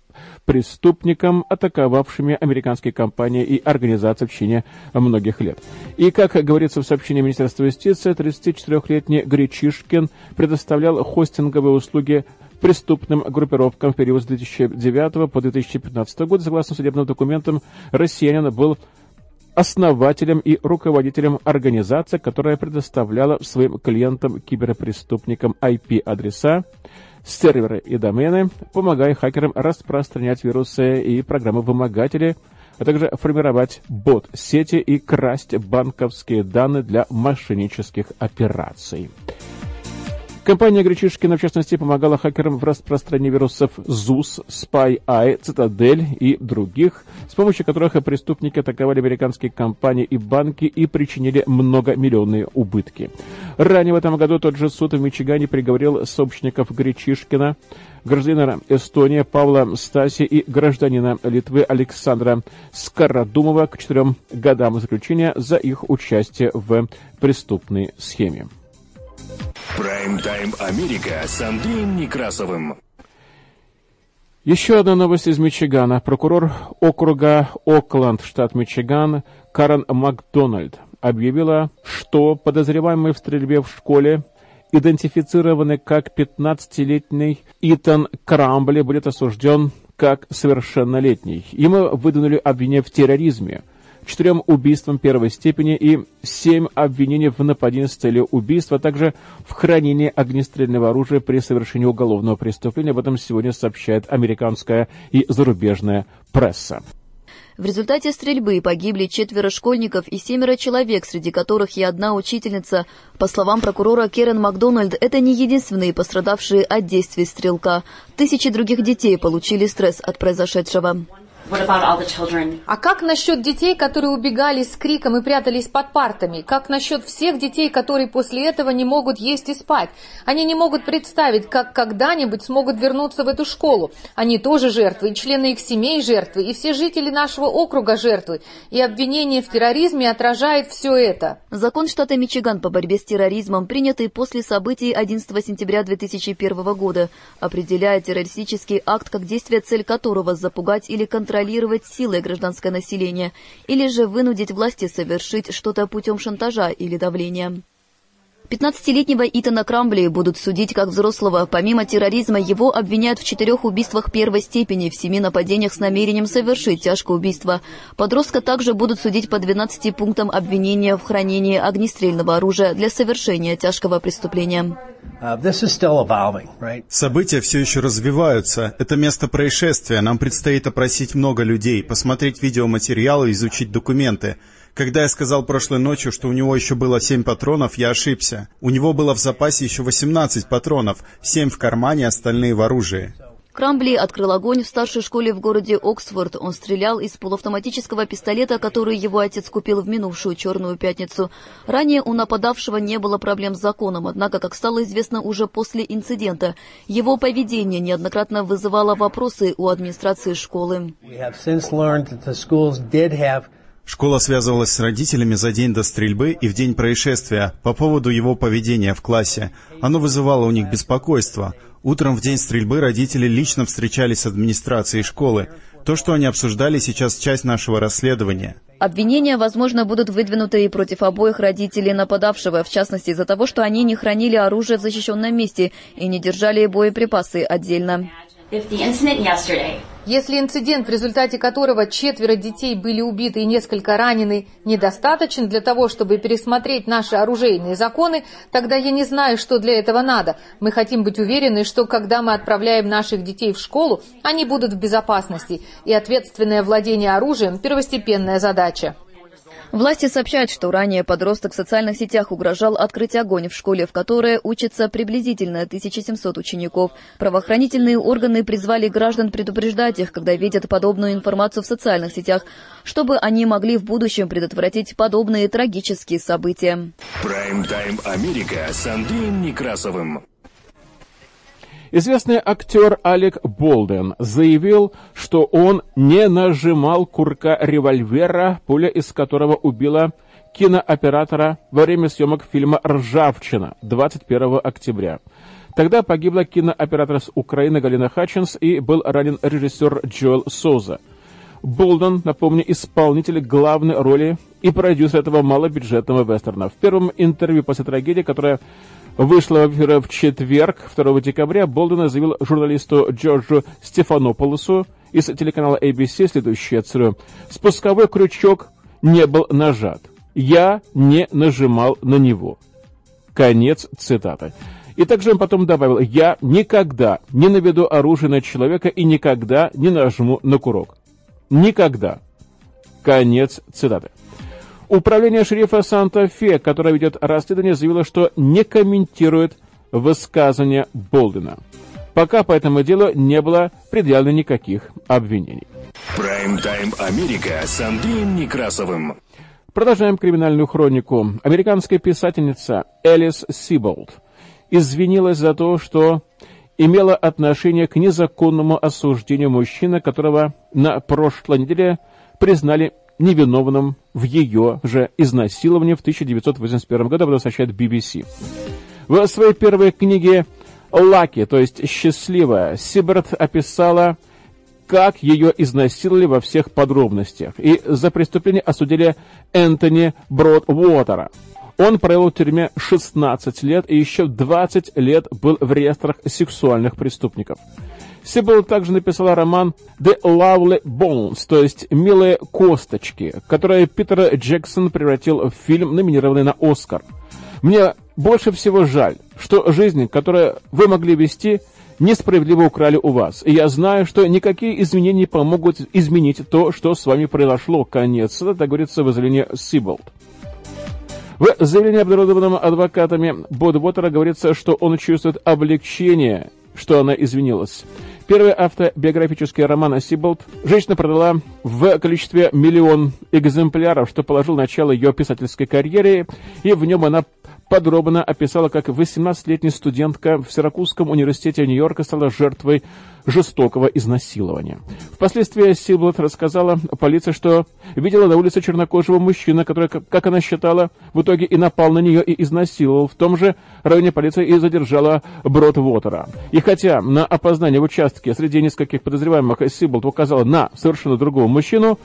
S2: преступникам, атаковавшими американские компании и организации в течение многих лет. И, как говорится в сообщении Министерства юстиции, 34-летний Гречишкин предоставлял хостинговые услуги преступным группировкам в период с 2009 по 2015 год. Согласно судебным документам, россиянин был основателем и руководителем организации, которая предоставляла своим клиентам киберпреступникам IP-адреса, серверы и домены, помогая хакерам распространять вирусы и программы-вымогатели, а также формировать бот-сети и красть банковские данные для мошеннических операций. Компания Гречишкина, в частности, помогала хакерам в распространении вирусов ЗУС, SpyEye, Цитадель и других, с помощью которых преступники атаковали американские компании и банки и причинили многомиллионные убытки. Ранее в этом году тот же суд в Мичигане приговорил сообщников Гречишкина, гражданина Эстонии Павла Стаси и гражданина Литвы Александра Скородумова к четырем годам заключения за их участие в преступной схеме.
S1: Прайм-тайм Америка с Андреем Некрасовым.
S2: Еще одна новость из Мичигана. Прокурор округа Окленд, штат Мичиган, Карен Макдональд объявила, что подозреваемый в стрельбе в школе, идентифицированный как 15-летний Итан Крамбли, будет осужден как совершеннолетний. Ему выдвинули обвинение в терроризме – четырем убийствам первой степени и семь обвинений в нападении с целью убийства, а также в хранении огнестрельного оружия при совершении уголовного преступления. Об этом сегодня сообщает американская и зарубежная пресса.
S8: В результате стрельбы погибли четверо школьников и семеро человек, среди которых и одна учительница. По словам прокурора Керен Макдональд, это не единственные пострадавшие от действий стрелка. Тысячи других детей получили стресс от произошедшего.
S9: А как насчет детей, которые убегали с криком и прятались под партами? Как насчет всех детей, которые после этого не могут есть и спать? Они не могут представить, как когда-нибудь смогут вернуться в эту школу. Они тоже жертвы, и члены их семей жертвы, и все жители нашего округа жертвы. И обвинение в терроризме отражает все это.
S8: Закон штата Мичиган по борьбе с терроризмом, принятый после событий 11 сентября 2001 года, определяет террористический акт как действие, цель которого запугать или контролировать контролировать силой гражданское население или же вынудить власти совершить что-то путем шантажа или давления. 15-летнего Итана Крамбли будут судить как взрослого. Помимо терроризма, его обвиняют в четырех убийствах первой степени, в семи нападениях с намерением совершить тяжкое убийство. Подростка также будут судить по 12 пунктам обвинения в хранении огнестрельного оружия для совершения тяжкого преступления.
S6: Uh, События все еще развиваются. Это место происшествия. Нам предстоит опросить много людей, посмотреть видеоматериалы, изучить документы. Когда я сказал прошлой ночью, что у него еще было 7 патронов, я ошибся. У него было в запасе еще 18 патронов, 7 в кармане, остальные в оружии.
S8: Крамбли открыл огонь в старшей школе в городе Оксфорд. Он стрелял из полуавтоматического пистолета, который его отец купил в минувшую Черную пятницу. Ранее у нападавшего не было проблем с законом, однако, как стало известно уже после инцидента, его поведение неоднократно вызывало вопросы у администрации школы.
S6: Школа связывалась с родителями за день до стрельбы и в день происшествия по поводу его поведения в классе. Оно вызывало у них беспокойство. Утром в день стрельбы родители лично встречались с администрацией школы. То, что они обсуждали, сейчас часть нашего расследования.
S8: Обвинения, возможно, будут выдвинуты и против обоих родителей нападавшего, в частности из-за того, что они не хранили оружие в защищенном месте и не держали боеприпасы отдельно.
S9: Если инцидент, в результате которого четверо детей были убиты и несколько ранены, недостаточен для того, чтобы пересмотреть наши оружейные законы, тогда я не знаю, что для этого надо. Мы хотим быть уверены, что когда мы отправляем наших детей в школу, они будут в безопасности, и ответственное владение оружием – первостепенная задача.
S8: Власти сообщают, что ранее подросток в социальных сетях угрожал открыть огонь в школе, в которой учатся приблизительно 1700 учеников. Правоохранительные органы призвали граждан предупреждать их, когда видят подобную информацию в социальных сетях, чтобы они могли в будущем предотвратить подобные трагические события.
S1: Прайм-тайм Америка с Андреем Некрасовым.
S2: Известный актер Алек Болдуин заявил, что он не нажимал курка револьвера, пуля из которого убила кинооператора во время съемок фильма «Ржавчина» 21 октября. Тогда погибла кинооператор с Украины Галина Хатчинс и был ранен режиссер Джоэл Соуза. Болдуин, напомню, исполнитель главной роли и продюсер этого малобюджетного вестерна. В первом интервью после трагедии, которая вышла в четверг, 2 декабря, Болден заявил журналисту Джорджу Стефанополосу из телеканала ABC следующее цитирую. «Спусковой крючок не был нажат. Я не нажимал на него». Конец цитаты. И также он потом добавил, я никогда не наведу оружие на человека и никогда не нажму на курок. Никогда. Конец цитаты. Управление шерифа Санта-Фе, которое ведет расследование, заявило, что не комментирует высказывания Болдена. Пока по этому делу не было предъявлено никаких обвинений.
S1: Прайм-тайм Америка с Андреем Некрасовым.
S2: Продолжаем криминальную хронику. Американская писательница Элис Сиболд извинилась за то, что имела отношение к незаконному осуждению мужчины, которого на прошлой неделе признали невиновным в ее же изнасиловании в 1981 году, об этом сообщает BBC. В своей первой книге «Лаки», то есть «Счастливая», Сиберт описала, как ее изнасиловали во всех подробностях. И за преступление осудили Энтони Бродвотера. Он провел в тюрьме 16 лет и еще 20 лет был в реестрах сексуальных преступников. Сибил также написала роман «The Lovely Bones», то есть «Милые косточки», который Питер Джексон превратил в фильм, номинированный на «Оскар». Мне больше всего жаль, что жизнь, которую вы могли вести, несправедливо украли у вас. И я знаю, что никакие изменения помогут изменить то, что с вами произошло. Конец. Это говорится в изъявлении Сиболд. В заявлении, обнародованном адвокатами Бодвотера, говорится, что он чувствует облегчение, что она извинилась. Первый автобиографический роман Сиболт женщина продала в количестве миллион экземпляров, что положил начало ее писательской карьере, и в нем она подробно описала, как 18-летняя студентка в Сиракузском университете Нью-Йорка стала жертвой жестокого изнасилования. Впоследствии Силблот рассказала полиции, что видела на улице чернокожего мужчину, который, как она считала, в итоге и напал на нее и изнасиловал. В том же районе полиция и задержала Бродвотера. И хотя на опознание в участке среди нескольких подозреваемых Силблот указала на совершенно другого мужчину,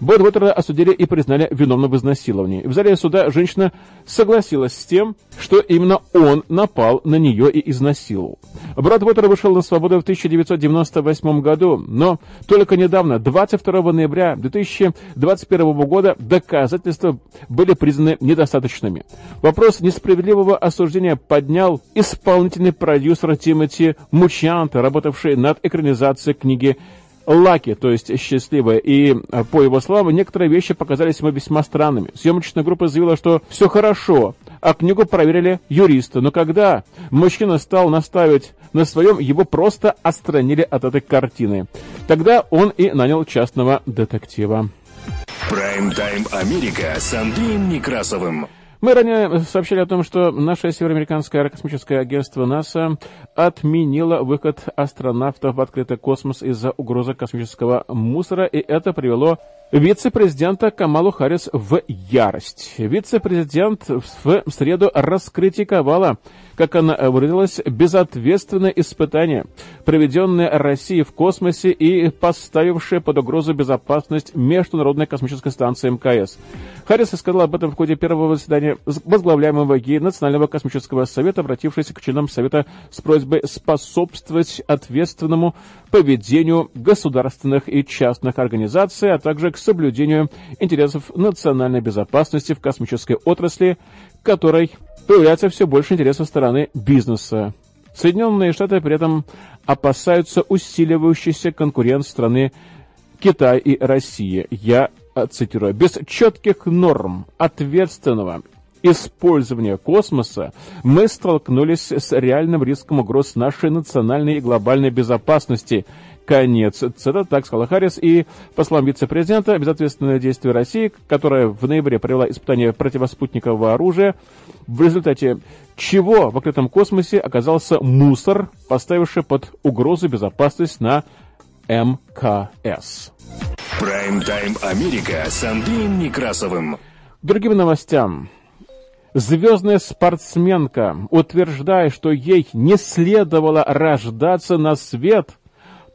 S2: Бэдвотера осудили и признали виновным в изнасиловании. В зале суда женщина согласилась с тем, что именно он напал на нее и изнасиловал. Брат Уотера вышел на свободу в 1998 году, но только недавно, 22 ноября 2021 года, доказательства были признаны недостаточными. Вопрос несправедливого осуждения поднял исполнительный продюсер Тимоти Мучанта, работавший над экранизацией книги Лаки, то есть счастливая. И, э, по его словам, некоторые вещи показались ему весьма странными. Съемочная группа заявила, что все хорошо, а книгу проверили юристы. Но когда мужчина стал наставить на своем, его просто отстранили от этой картины. Тогда он и нанял частного детектива.
S1: Прайм-тайм Америка с Андреем Некрасовым.
S2: Мы ранее сообщили о том, что наше североамериканское аэрокосмическое агентство НАСА отменило выход астронавтов в открытый космос из-за угрозы космического мусора, и это привело вице-президента Камалу Харрис в ярость. Вице-президент в среду раскритиковала, как она выразилась, безответственное испытание, проведенное Россией в космосе и поставившее под угрозу безопасность Международной космической станции МКС. Харрис сказала об этом в ходе первого заседания возглавляемого ей Национального космического совета, обратившись к членам совета с просьбой способствовать ответственному поведению государственных и частных организаций, а также к соблюдению интересов национальной безопасности в космической отрасли, которой появляется все больше интересов стороны бизнеса. Соединенные Штаты при этом опасаются усиливающейся конкуренции страны Китай и Россия. Я цитирую, без четких норм ответственного использования космоса мы столкнулись с реальным риском угроз нашей национальной и глобальной безопасности. Конец цитаты, так сказал Харрис. И, по словам вице-президента, безответственное действие России, которая в ноябре провела испытание противоспутникового оружия, в результате чего в открытом космосе оказался мусор, поставивший под угрозу безопасность на МКС.
S1: Прайм-тайм Америка с Андреем Некрасовым.
S2: Другим новостям. Звездная спортсменка, утверждая, что ей не следовало рождаться на свет,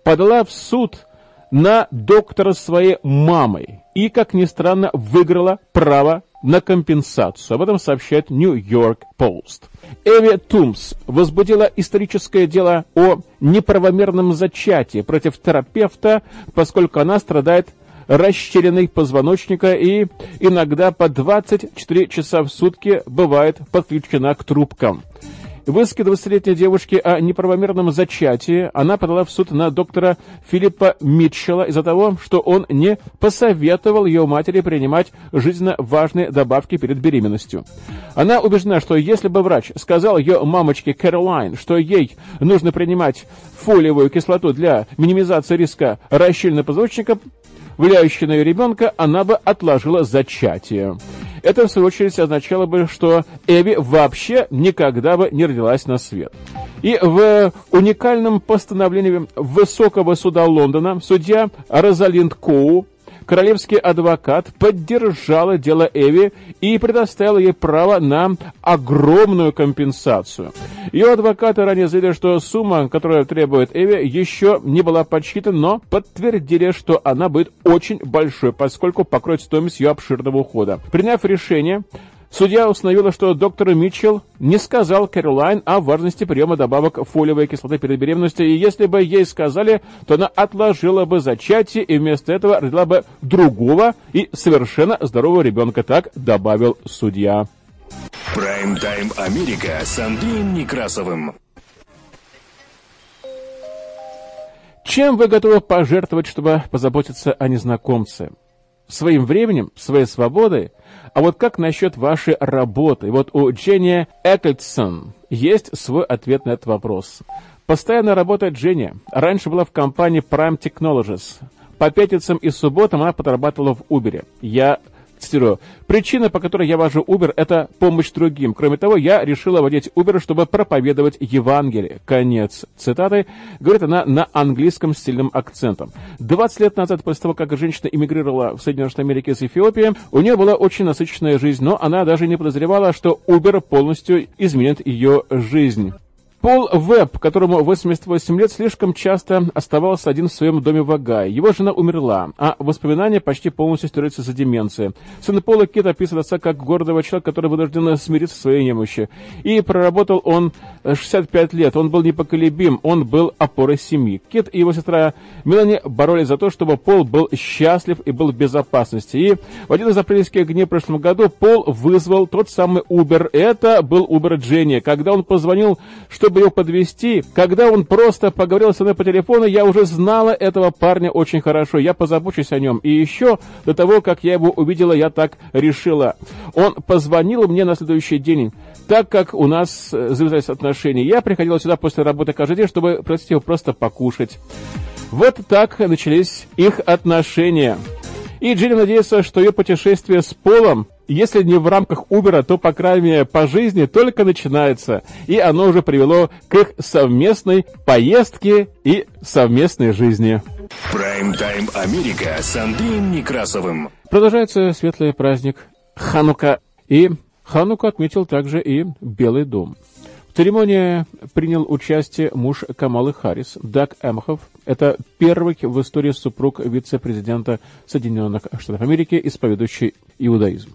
S2: подала в суд на доктора своей мамой и, как ни странно, выиграла право на компенсацию. Об этом сообщает New York Post. Эви Тумс возбудила историческое дело о неправомерном зачатии против терапевта, поскольку она страдает расщелиной позвоночника и иногда по 24 часа в сутки бывает подключена к трубкам. В иске 20-летней девушки о неправомерном зачатии она подала в суд на доктора Филиппа Митчелла из-за того, что он не посоветовал ее матери принимать жизненно важные добавки перед беременностью. Она убеждена, что если бы врач сказал ее мамочке Кэролайн, что ей нужно принимать фолиевую кислоту для минимизации риска расщельного позвоночника, влияющей на ее ребенка, она бы отложила зачатие. Это, в свою очередь, означало бы, что Эви вообще никогда бы не родилась на свет. И в уникальном постановлении Высокого суда Лондона судья Розалинд Коу королевский адвокат поддержала дело Эви и предоставила ей право на огромную компенсацию. Ее адвокаты ранее заявили, что сумма, которую требует Эви, еще не была подсчитана, но подтвердили, что она будет очень большой, поскольку покроет стоимость ее обширного ухода. Приняв решение, Судья установила, что доктор Митчелл не сказал Кэролайн о важности приема добавок фолиевой кислоты перед беременностью, и если бы ей сказали, то она отложила бы зачатие и вместо этого родила бы другого и совершенно здорового ребенка, так добавил судья.
S1: Прайм-тайм Америка с Андреем Некрасовым.
S2: Чем вы готовы пожертвовать, чтобы позаботиться о незнакомце? Своим временем, своей свободой – а вот как насчет вашей работы? Вот у Дженни Экльсон есть свой ответ на этот вопрос. Постоянно работает Дженни. Раньше была в компании Prime Technologies. По пятницам и субботам она подрабатывала в Uber. Я Цитирую. Причина, по которой я вожу Uber, это помощь другим. Кроме того, я решила водить Uber, чтобы проповедовать Евангелие. Конец цитаты. Говорит она на английском с сильным акцентом. 20 лет назад, после того, как женщина эмигрировала в Соединенные Штаты Америки из Эфиопии, у нее была очень насыщенная жизнь, но она даже не подозревала, что Uber полностью изменит ее жизнь. Пол Веб, которому 88 лет, слишком часто оставался один в своем доме в Агае. Его жена умерла, а воспоминания почти полностью стираются за деменции. Сын Пола Кит описывает отца как гордого человека, который вынужден смириться со своей немощью. И проработал он 65 лет. Он был непоколебим, он был опорой семьи. Кит и его сестра Мелани боролись за то, чтобы Пол был счастлив и был в безопасности. И в один из апрельских дней в прошлом году Пол вызвал тот самый Uber. Это был Uber Дженни. Когда он позвонил, что чтобы его подвести, когда он просто поговорил со мной по телефону, я уже знала этого парня очень хорошо. Я позабочусь о нем. И еще до того, как я его увидела, я так решила. Он позвонил мне на следующий день. Так как у нас э, завязались отношения, я приходила сюда после работы каждый день, чтобы просить его просто покушать. Вот так начались их отношения. И Джилли надеется, что ее путешествие с Полом если не в рамках Убера, то, по крайней мере, по жизни только начинается. И оно уже привело к их совместной поездке и совместной жизни.
S1: Прайм-тайм Америка с Андреем Некрасовым.
S2: Продолжается светлый праздник Ханука. И Хануку отметил также и Белый дом. В церемонии принял участие муж Камалы Харрис, Даг Эмхов. Это первый в истории супруг вице-президента Соединенных Штатов Америки, исповедующий иудаизм.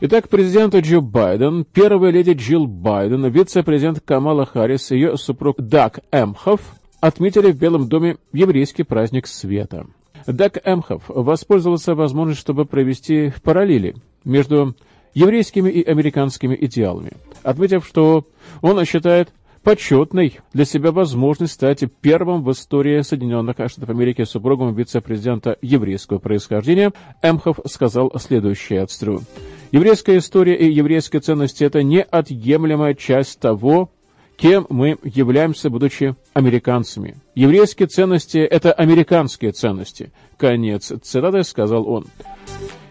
S2: Итак, президент Джо Байден, первая леди Джилл Байден, вице-президент Камала Харрис и ее супруг Даг Эмхов отметили в Белом доме еврейский праздник света. Даг Эмхов воспользовался возможностью, чтобы провести параллели между еврейскими и американскими идеалами, отметив, что он считает почетной для себя возможность стать первым в истории Соединенных Штатов Америки супругом вице-президента еврейского происхождения, Эмхов сказал следующее отстру. Еврейская история и еврейские ценности – это неотъемлемая часть того, кем мы являемся, будучи американцами. Еврейские ценности – это американские ценности. Конец цитаты, сказал он.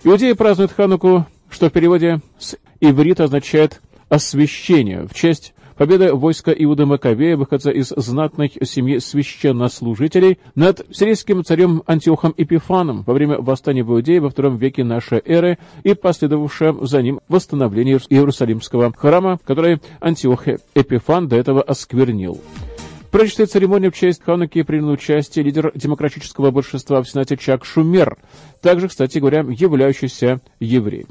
S2: Иудеи празднуют Хануку, что в переводе с иврита означает «освящение», в честь Победа войска Иуда Маковея, выходца из знатной семьи священнослужителей, над сирийским царем Антиохом Эпифаном во время восстания в Иудее во втором веке нашей эры и последовавшее за ним восстановление Иерусалимского храма, который Антиох Эпифан до этого осквернил. В прочетой церемонии в честь Хануки принял участие лидер демократического большинства в Сенате Чак Шумер, также, кстати говоря, являющийся евреем.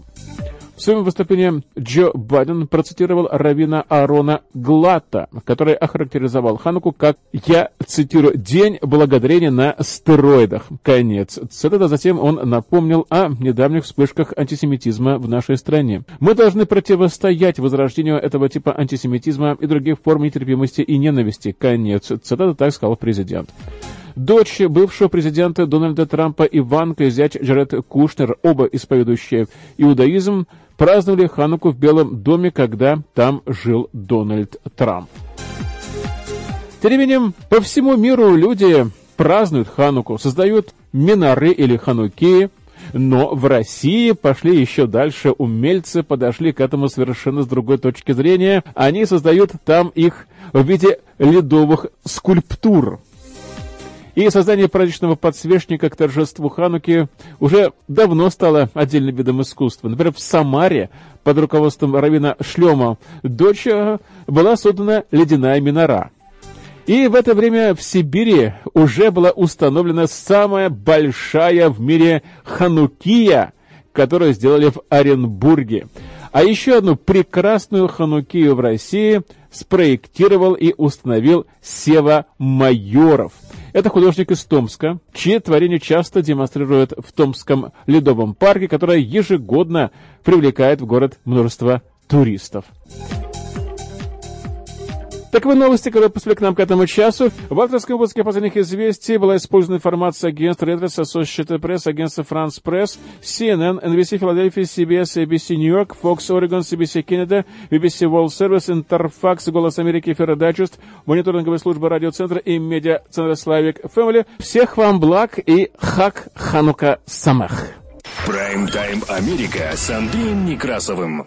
S2: В своем выступлении Джо Байден процитировал равина Аарона Глата, который охарактеризовал Хануку как, я цитирую, «день благодарения на стероидах». Конец цитата. Затем он напомнил о недавних вспышках антисемитизма в нашей стране. Мы должны противостоять возрождению этого типа антисемитизма и других форм нетерпимости и ненависти. Конец цитата, так сказал президент. Дочь бывшего президента Дональда Трампа Иванка и зять Джаред Кушнер, оба исповедующие иудаизм, праздновали Хануку в Белом доме, когда там жил Дональд Трамп. Тем не менее, по всему миру люди празднуют Хануку, создают минары или хануки, но в России пошли еще дальше. Умельцы подошли к этому совершенно с другой точки зрения. Они создают там их в виде ледовых скульптур. И создание праздничного подсвечника к торжеству Хануки уже давно стало отдельным видом искусства. Например, в Самаре под руководством Равина Шлема дочь была создана ледяная минора. И в это время в Сибири уже была установлена самая большая в мире ханукия, которую сделали в Оренбурге. А еще одну прекрасную ханукию в России спроектировал и установил Сева Майоров – это художник из Томска, чьи творения часто демонстрируют в Томском ледовом парке, который ежегодно привлекает в город множество туристов. Таковы новости, которые поступили к нам к этому часу. В авторском выпуске последних известий была использована информация агентств Reuters, Associated Press, агентства France Press, CNN, NBC Филадельфия, CBS, ABC New York, Fox Oregon, CBC Canada, BBC World Service, Interfax, Голос Америки, Ферро Дайджест, мониторинговая служба радиоцентра и медиа-центра Славик Family. Всех вам благ и хак Ханука Самах.
S1: Прайм-тайм Америка с Андреем Некрасовым.